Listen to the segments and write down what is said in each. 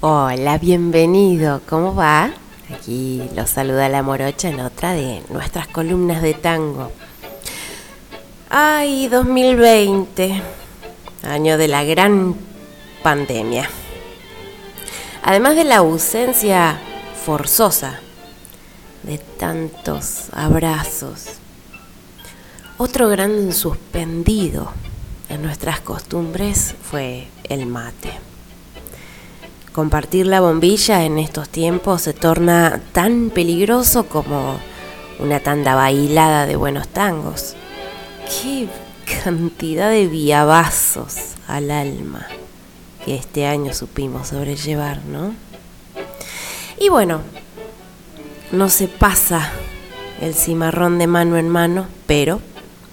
Hola, bienvenido, ¿cómo va? Aquí los saluda la morocha en otra de nuestras columnas de tango. Ay, 2020, año de la gran pandemia. Además de la ausencia forzosa de tantos abrazos, otro gran suspendido en nuestras costumbres fue el mate. Compartir la bombilla en estos tiempos se torna tan peligroso como una tanda bailada de buenos tangos. ¡Qué cantidad de viabazos al alma que este año supimos sobrellevar, ¿no? Y bueno, no se pasa el cimarrón de mano en mano, pero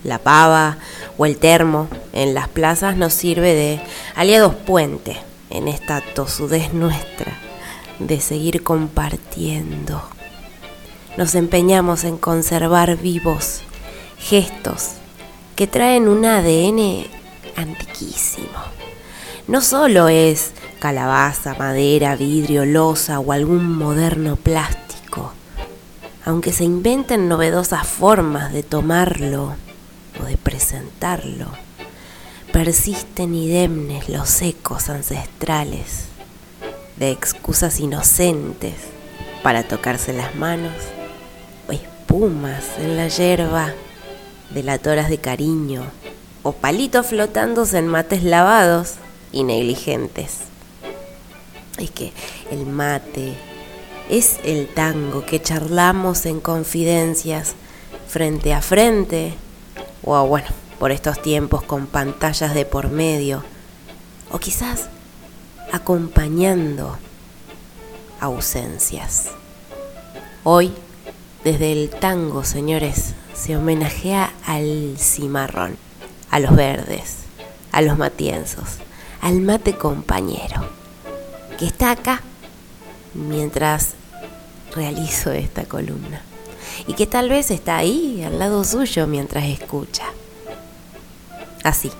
la pava o el termo en las plazas nos sirve de aliados puente en esta tosudez nuestra de seguir compartiendo. Nos empeñamos en conservar vivos gestos que traen un ADN antiquísimo. No solo es calabaza, madera, vidrio, losa o algún moderno plástico, aunque se inventen novedosas formas de tomarlo o de presentarlo persisten idemnes los ecos ancestrales de excusas inocentes para tocarse las manos o espumas en la hierba de latoras de cariño o palitos flotándose en mates lavados y negligentes. Es que el mate es el tango que charlamos en confidencias frente a frente o bueno, por estos tiempos con pantallas de por medio, o quizás acompañando ausencias. Hoy, desde el tango, señores, se homenajea al cimarrón, a los verdes, a los matienzos, al mate compañero, que está acá mientras realizo esta columna y que tal vez está ahí al lado suyo mientras escucha. Así,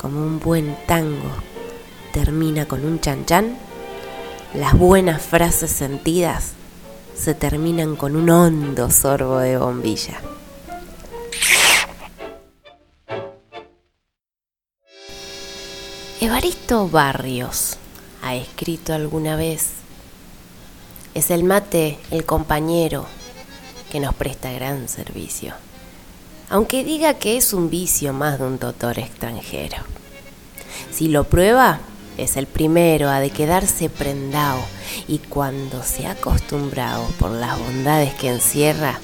como un buen tango termina con un chan chan, las buenas frases sentidas se terminan con un hondo sorbo de bombilla. Evaristo Barrios ha escrito alguna vez, es el mate el compañero que nos presta gran servicio aunque diga que es un vicio más de un doctor extranjero. Si lo prueba, es el primero a de quedarse prendado y cuando se ha acostumbrado por las bondades que encierra,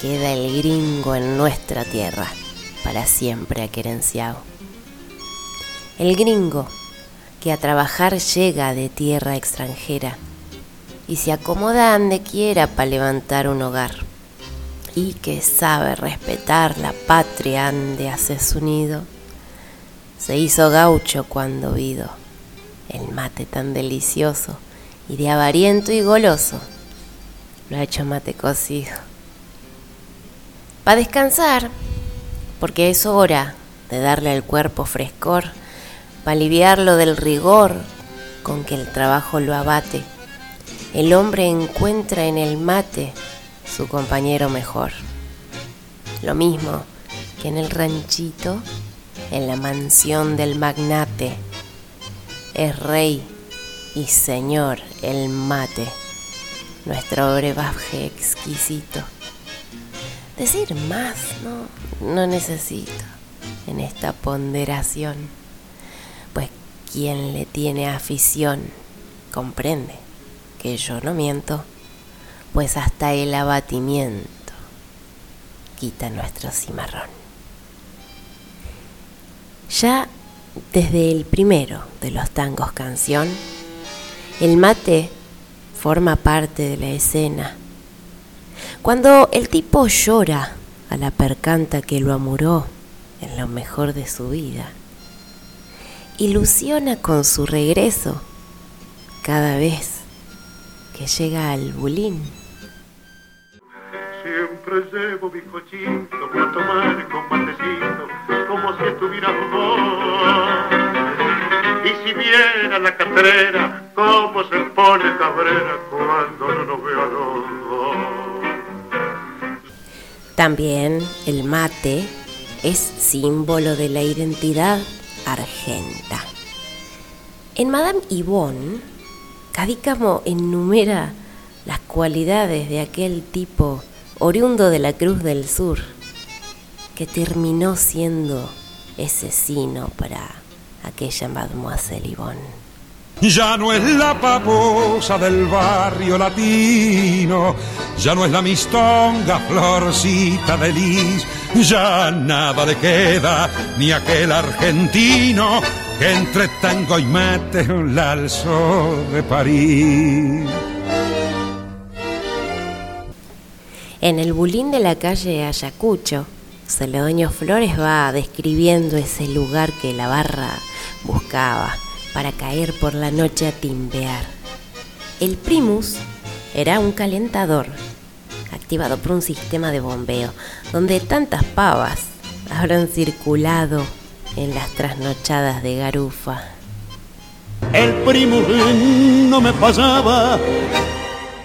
queda el gringo en nuestra tierra, para siempre aquerenciado. El gringo que a trabajar llega de tierra extranjera y se acomoda donde quiera para levantar un hogar y que sabe respetar la patria ande hace su nido, se hizo gaucho cuando vido el mate tan delicioso y de avariento y goloso, lo ha hecho mate cocido. Para descansar, porque es hora de darle al cuerpo frescor, para aliviarlo del rigor con que el trabajo lo abate, el hombre encuentra en el mate su compañero mejor. Lo mismo que en el ranchito, en la mansión del magnate, es rey y señor el mate, nuestro brebaje exquisito. Decir más no, no necesito en esta ponderación, pues quien le tiene afición comprende que yo no miento pues hasta el abatimiento quita nuestro cimarrón. Ya desde el primero de los tangos canción, el mate forma parte de la escena. Cuando el tipo llora a la percanta que lo amuró en lo mejor de su vida, ilusiona con su regreso cada vez que llega al bulín Siempre llevo mi cochito para tomar con matecito, como si estuviera vos. Y si buena la catrera, cómo se pone cabrera cuando no nos ve a los dos. También el mate es símbolo de la identidad argenta. En Madame Yvonne, Cadícamo enumera las cualidades de aquel tipo oriundo de la Cruz del Sur, que terminó siendo asesino para aquella Mademoiselle Yvonne. Ya no es la paposa del barrio latino, ya no es la mistonga florcita de lis, ya nada le queda ni aquel argentino que entre tango y mate la alzó de París. En el bulín de la calle Ayacucho, Celedonio Flores va describiendo ese lugar que la barra buscaba para caer por la noche a timbear. El primus era un calentador activado por un sistema de bombeo, donde tantas pavas habrán circulado en las trasnochadas de Garufa. El primus no me pasaba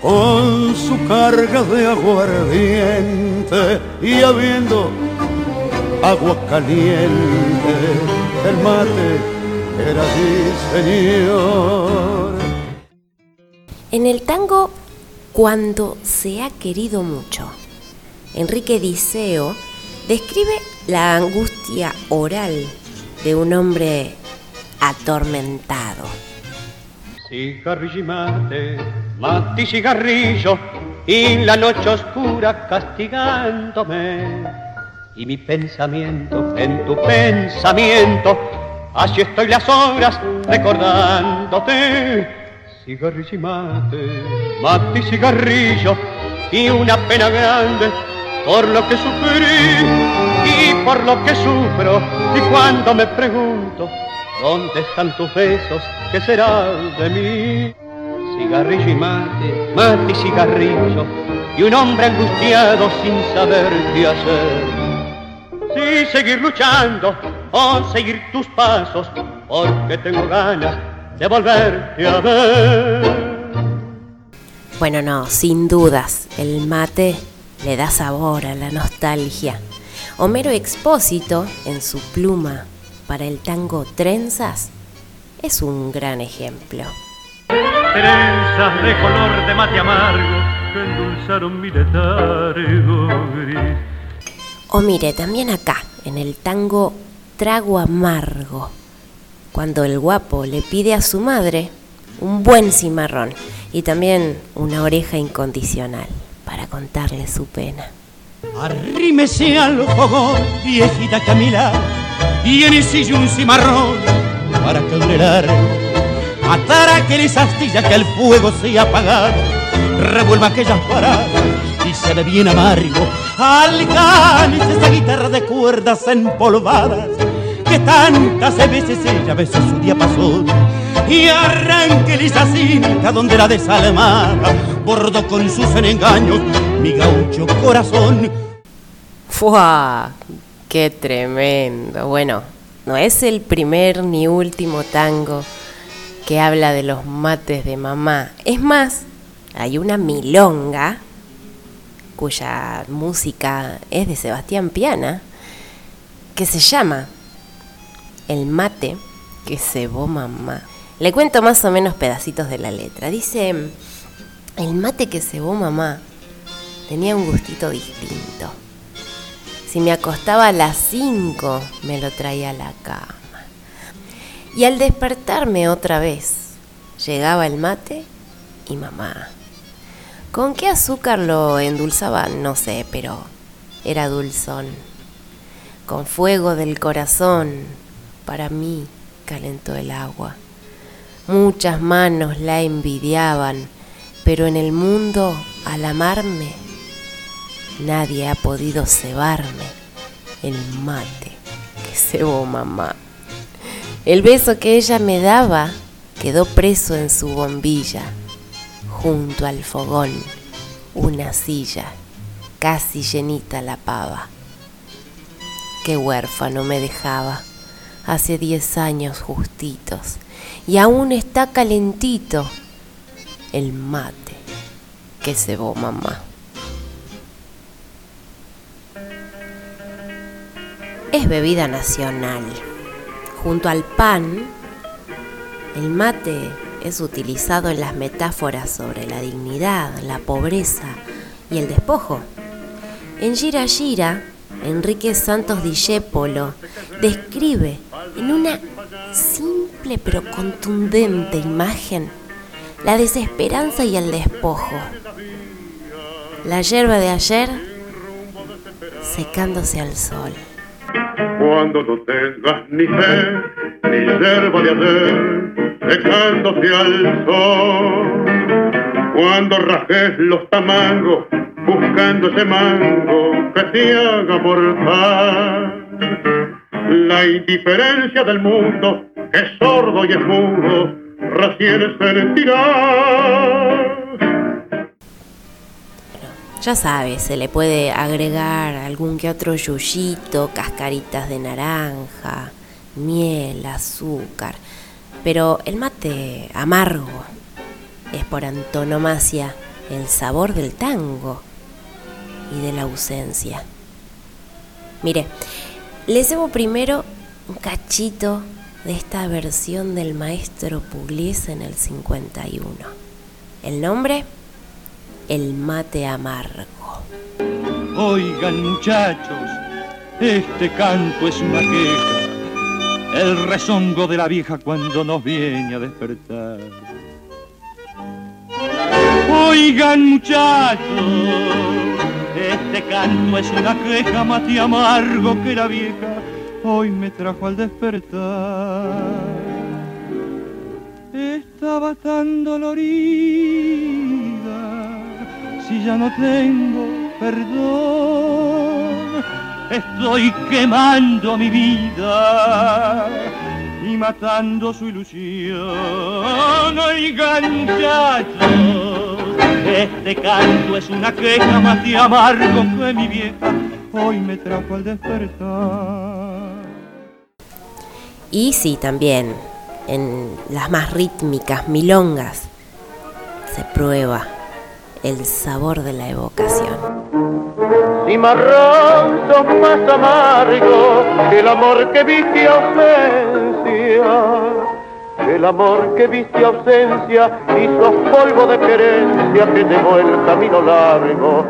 con su carga de aguardiente y habiendo agua caliente, el mate era señor. En el tango, cuando se ha querido mucho, Enrique Diceo describe la angustia oral de un hombre atormentado. Cigarrillo y mate, mate y cigarrillo, y la noche oscura castigándome. Y mi pensamiento en tu pensamiento Así estoy las horas recordándote. Cigarrillo y mate, mate y cigarrillo, y una pena grande por lo que sufrí y por lo que sufro. Y cuando me pregunto, ¿dónde están tus besos? ¿Qué será de mí? Cigarrillo y mate, mate y cigarrillo, y un hombre angustiado sin saber qué hacer. Sí, seguir luchando o seguir tus pasos, porque tengo ganas de volverte a ver. Bueno, no, sin dudas, el mate le da sabor a la nostalgia. Homero Expósito, en su pluma para el tango Trenzas, es un gran ejemplo. Trenzas de color de mate amargo que endulzaron mi letargo gris. O mire, también acá, en el tango trago amargo, cuando el guapo le pide a su madre un buen cimarrón y también una oreja incondicional para contarle su pena. Arrímese al fogón, viejita Camila, y en ese un cimarrón para que dure largo. Matar a aquel astilla que el fuego se ha apagado, revuelva aquellas paradas y se ve bien amargo. Alcance esa guitarra de cuerdas empolvadas que tantas veces ella besó su día pasó y arranque esa cinta donde la desalmada bordo con sus engaños mi gaucho corazón. ¡Fua! ¡Qué tremendo! Bueno, no es el primer ni último tango que habla de los mates de mamá. Es más, hay una milonga cuya música es de Sebastián Piana, que se llama El mate que cebó mamá. Le cuento más o menos pedacitos de la letra. Dice, el mate que cebó mamá tenía un gustito distinto. Si me acostaba a las 5, me lo traía a la cama. Y al despertarme otra vez, llegaba el mate y mamá. ¿Con qué azúcar lo endulzaba? No sé, pero era dulzón. Con fuego del corazón, para mí calentó el agua. Muchas manos la envidiaban, pero en el mundo, al amarme, nadie ha podido cebarme el mate que cebó mamá. El beso que ella me daba quedó preso en su bombilla junto al fogón una silla, casi llenita la pava. Qué huérfano me dejaba, hace diez años justitos y aún está calentito el mate que cebó mamá. Es bebida nacional. Junto al pan, el mate es utilizado en las metáforas sobre la dignidad, la pobreza y el despojo. En Gira Gira, Enrique Santos Discépolo describe en una simple pero contundente imagen la desesperanza y el despojo. La hierba de ayer secándose al sol. Cuando no tengas ni fe, ni hierba de ayer, secándose al sol. Cuando rajes los tamangos, buscando ese mango que te haga mortal. La indiferencia del mundo, es sordo y es mudo, recién sentirá. Ya sabes, se le puede agregar algún que otro yuyito, cascaritas de naranja, miel, azúcar. Pero el mate amargo es por antonomasia el sabor del tango y de la ausencia. Mire, les debo primero un cachito de esta versión del maestro Pugliese en el 51. El nombre, El mate amargo. Oigan muchachos, este canto es una queja, el rezongo de la vieja cuando nos viene a despertar. Oigan muchachos, este canto es una queja mate amargo que la vieja hoy me trajo al despertar. Estaba tan dolorida, si ya no tengo perdón, estoy quemando mi vida y matando su ilusión. Oigan este canto es una queja más de amargo que mi vieja hoy me trajo al despertar. Y sí, también en las más rítmicas milongas se prueba el sabor de la evocación. Cimarrón sos más amargo que el amor que viste ausencia. El amor que viste ausencia y sos polvo de querencia que llevó el camino largo.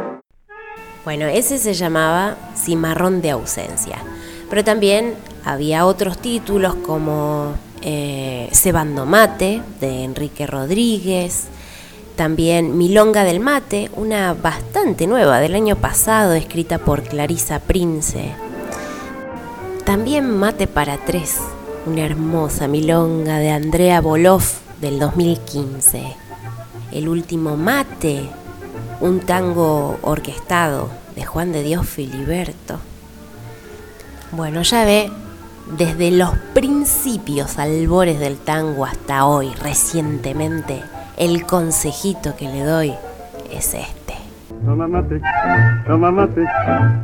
Bueno, ese se llamaba Cimarrón de ausencia. Pero también había otros títulos como eh, Cebando Mate de Enrique Rodríguez, también Milonga del Mate, una bastante nueva del año pasado, escrita por Clarisa Prince. También Mate para Tres, una hermosa milonga de Andrea Boloff del 2015. El último Mate, un tango orquestado de Juan de Dios Filiberto. Bueno, ya ve, desde los principios albores del tango hasta hoy, recientemente, el consejito que le doy es este. Toma mate, toma mate,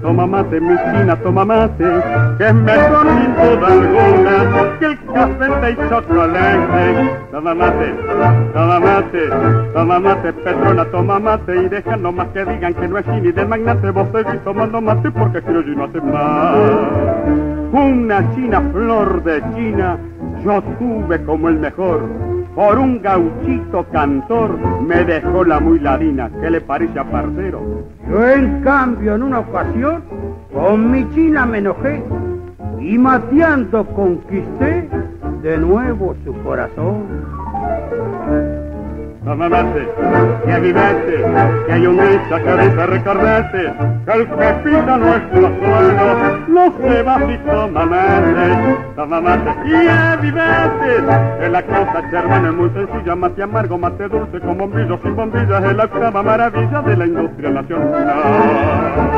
toma mate, mi china, toma mate, que es mejor sin duda alguna que el café y chocolate. Toma mate, toma mate, toma mate, Petrona, toma mate y deja nomás que digan que no es ni del magnate. Vos seguís tomando mate porque quiero yo no hace más. Una china flor de china, yo tuve como el mejor por un gauchito cantor me dejó la muy ladina. ¿Qué le parece a parcero? Yo en cambio en una ocasión con mi china me enojé y mateando conquisté de nuevo su corazón. Toma mate, que avivate, que hay un esa cabeza recordate, que el que pisa nuestro suelo no se va si toma mate, toma mate y avivate, que la cosa hermano es muy sencilla, mate amargo, mate dulce con bombillos sin bombillas, es la octava maravilla de la industria nacional.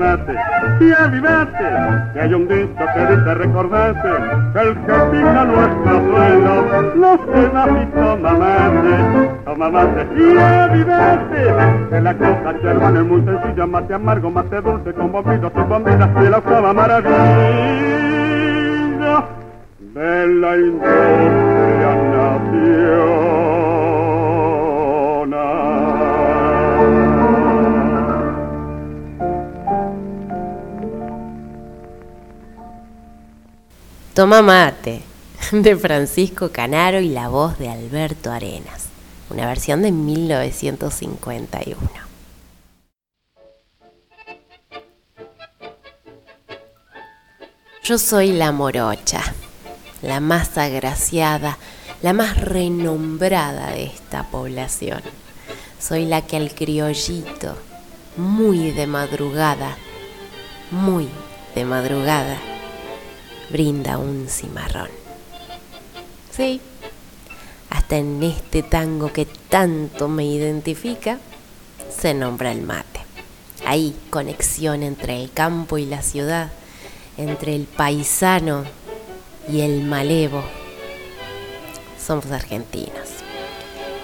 Y avivate, que hay un dicho que dice recordate, que el que pica nuestro suelo, se va y toma mate, toma mate, y avivate, que la cosa que hermano es muy sencilla, mate amargo, mate dulce, con bombitos y bombinas, y la octava maravilla de la industria Toma mate, de Francisco Canaro y la voz de Alberto Arenas, una versión de 1951. Yo soy la morocha, la más agraciada, la más renombrada de esta población. Soy la que al criollito, muy de madrugada, muy de madrugada, brinda un cimarrón. Sí, hasta en este tango que tanto me identifica, se nombra el mate. Hay conexión entre el campo y la ciudad, entre el paisano y el malevo. Somos argentinos.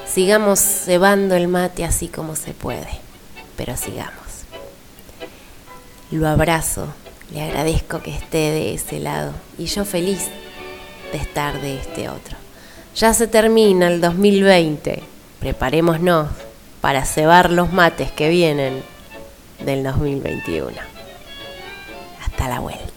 Sigamos cebando el mate así como se puede, pero sigamos. Lo abrazo, le agradezco que esté de ese lado y yo feliz de estar de este otro. Ya se termina el 2020, preparémonos para cebar los mates que vienen del 2021. Hasta la vuelta.